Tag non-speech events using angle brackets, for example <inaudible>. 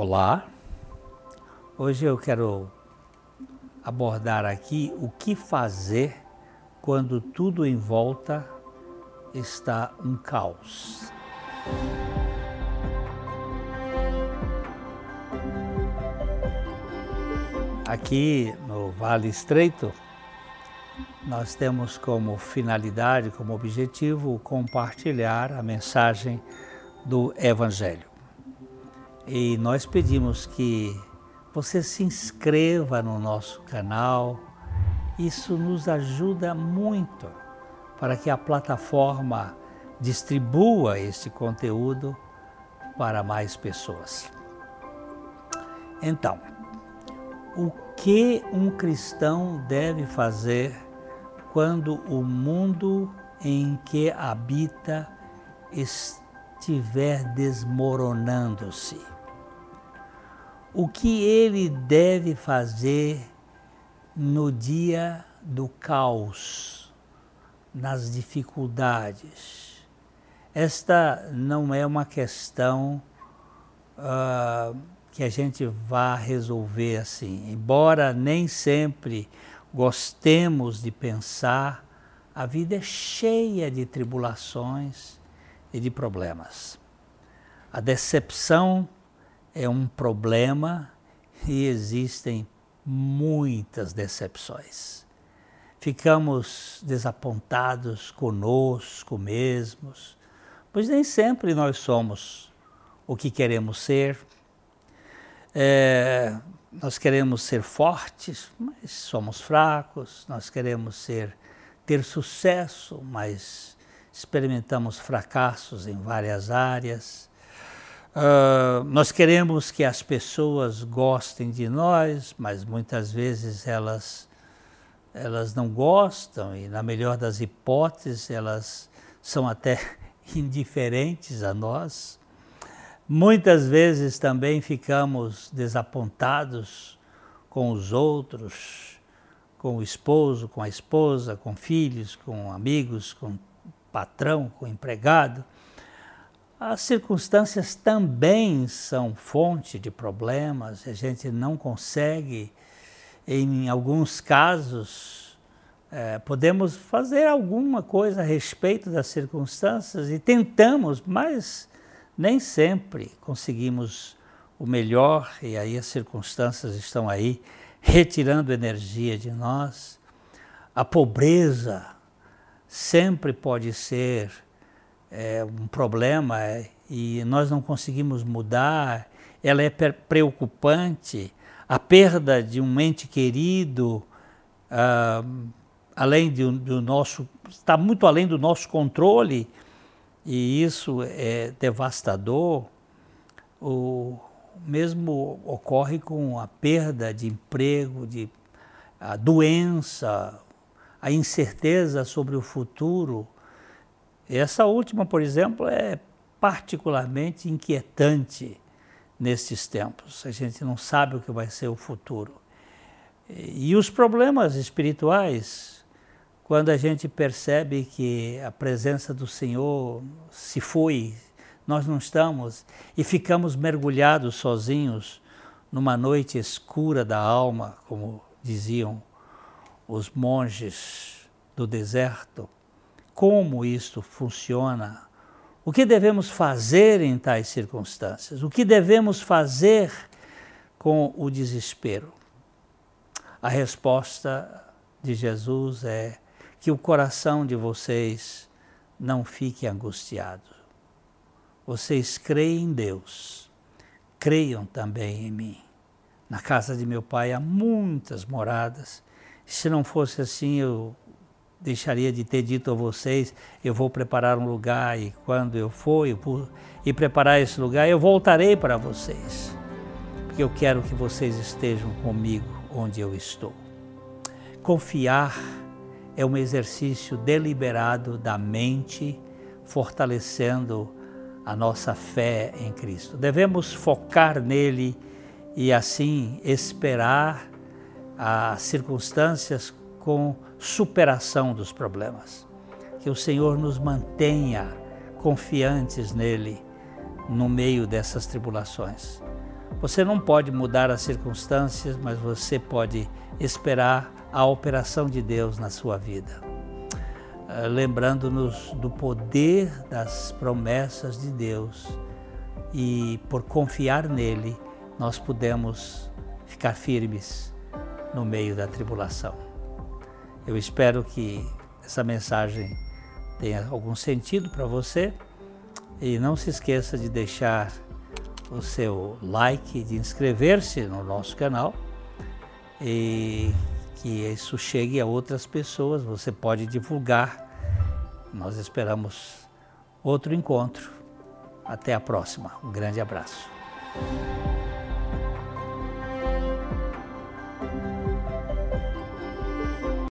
Olá, hoje eu quero abordar aqui o que fazer quando tudo em volta está um caos. Aqui no Vale Estreito, nós temos como finalidade, como objetivo, compartilhar a mensagem do Evangelho. E nós pedimos que você se inscreva no nosso canal. Isso nos ajuda muito para que a plataforma distribua esse conteúdo para mais pessoas. Então, o que um cristão deve fazer quando o mundo em que habita estiver desmoronando-se? O que ele deve fazer no dia do caos, nas dificuldades. Esta não é uma questão uh, que a gente vá resolver assim. Embora nem sempre gostemos de pensar, a vida é cheia de tribulações e de problemas. A decepção é um problema e existem muitas decepções. Ficamos desapontados conosco mesmos, pois nem sempre nós somos o que queremos ser. É, nós queremos ser fortes, mas somos fracos. Nós queremos ser ter sucesso, mas experimentamos fracassos em várias áreas. Uh, nós queremos que as pessoas gostem de nós, mas muitas vezes elas, elas não gostam e, na melhor das hipóteses, elas são até <laughs> indiferentes a nós. Muitas vezes também ficamos desapontados com os outros, com o esposo, com a esposa, com filhos, com amigos, com patrão, com empregado. As circunstâncias também são fonte de problemas, a gente não consegue, em alguns casos, é, podemos fazer alguma coisa a respeito das circunstâncias e tentamos, mas nem sempre conseguimos o melhor e aí as circunstâncias estão aí retirando energia de nós. A pobreza sempre pode ser é um problema é, e nós não conseguimos mudar, ela é preocupante. A perda de um ente querido, ah, além do, do nosso, está muito além do nosso controle e isso é devastador. O mesmo ocorre com a perda de emprego, de a doença, a incerteza sobre o futuro essa última, por exemplo, é particularmente inquietante nesses tempos. A gente não sabe o que vai ser o futuro. E os problemas espirituais, quando a gente percebe que a presença do Senhor se foi, nós não estamos e ficamos mergulhados sozinhos numa noite escura da alma, como diziam os monges do deserto como isto funciona, o que devemos fazer em tais circunstâncias, o que devemos fazer com o desespero. A resposta de Jesus é que o coração de vocês não fique angustiado. Vocês creem em Deus, creiam também em mim. Na casa de meu pai há muitas moradas. Se não fosse assim, eu deixaria de ter dito a vocês, eu vou preparar um lugar e quando eu for e preparar esse lugar, eu voltarei para vocês, porque eu quero que vocês estejam comigo onde eu estou. Confiar é um exercício deliberado da mente, fortalecendo a nossa fé em Cristo. Devemos focar nele e assim esperar as circunstâncias com superação dos problemas. Que o Senhor nos mantenha confiantes nele no meio dessas tribulações. Você não pode mudar as circunstâncias, mas você pode esperar a operação de Deus na sua vida. Eh, lembrando-nos do poder das promessas de Deus e por confiar nele, nós podemos ficar firmes no meio da tribulação. Eu espero que essa mensagem tenha algum sentido para você e não se esqueça de deixar o seu like, de inscrever-se no nosso canal e que isso chegue a outras pessoas. Você pode divulgar. Nós esperamos outro encontro. Até a próxima. Um grande abraço.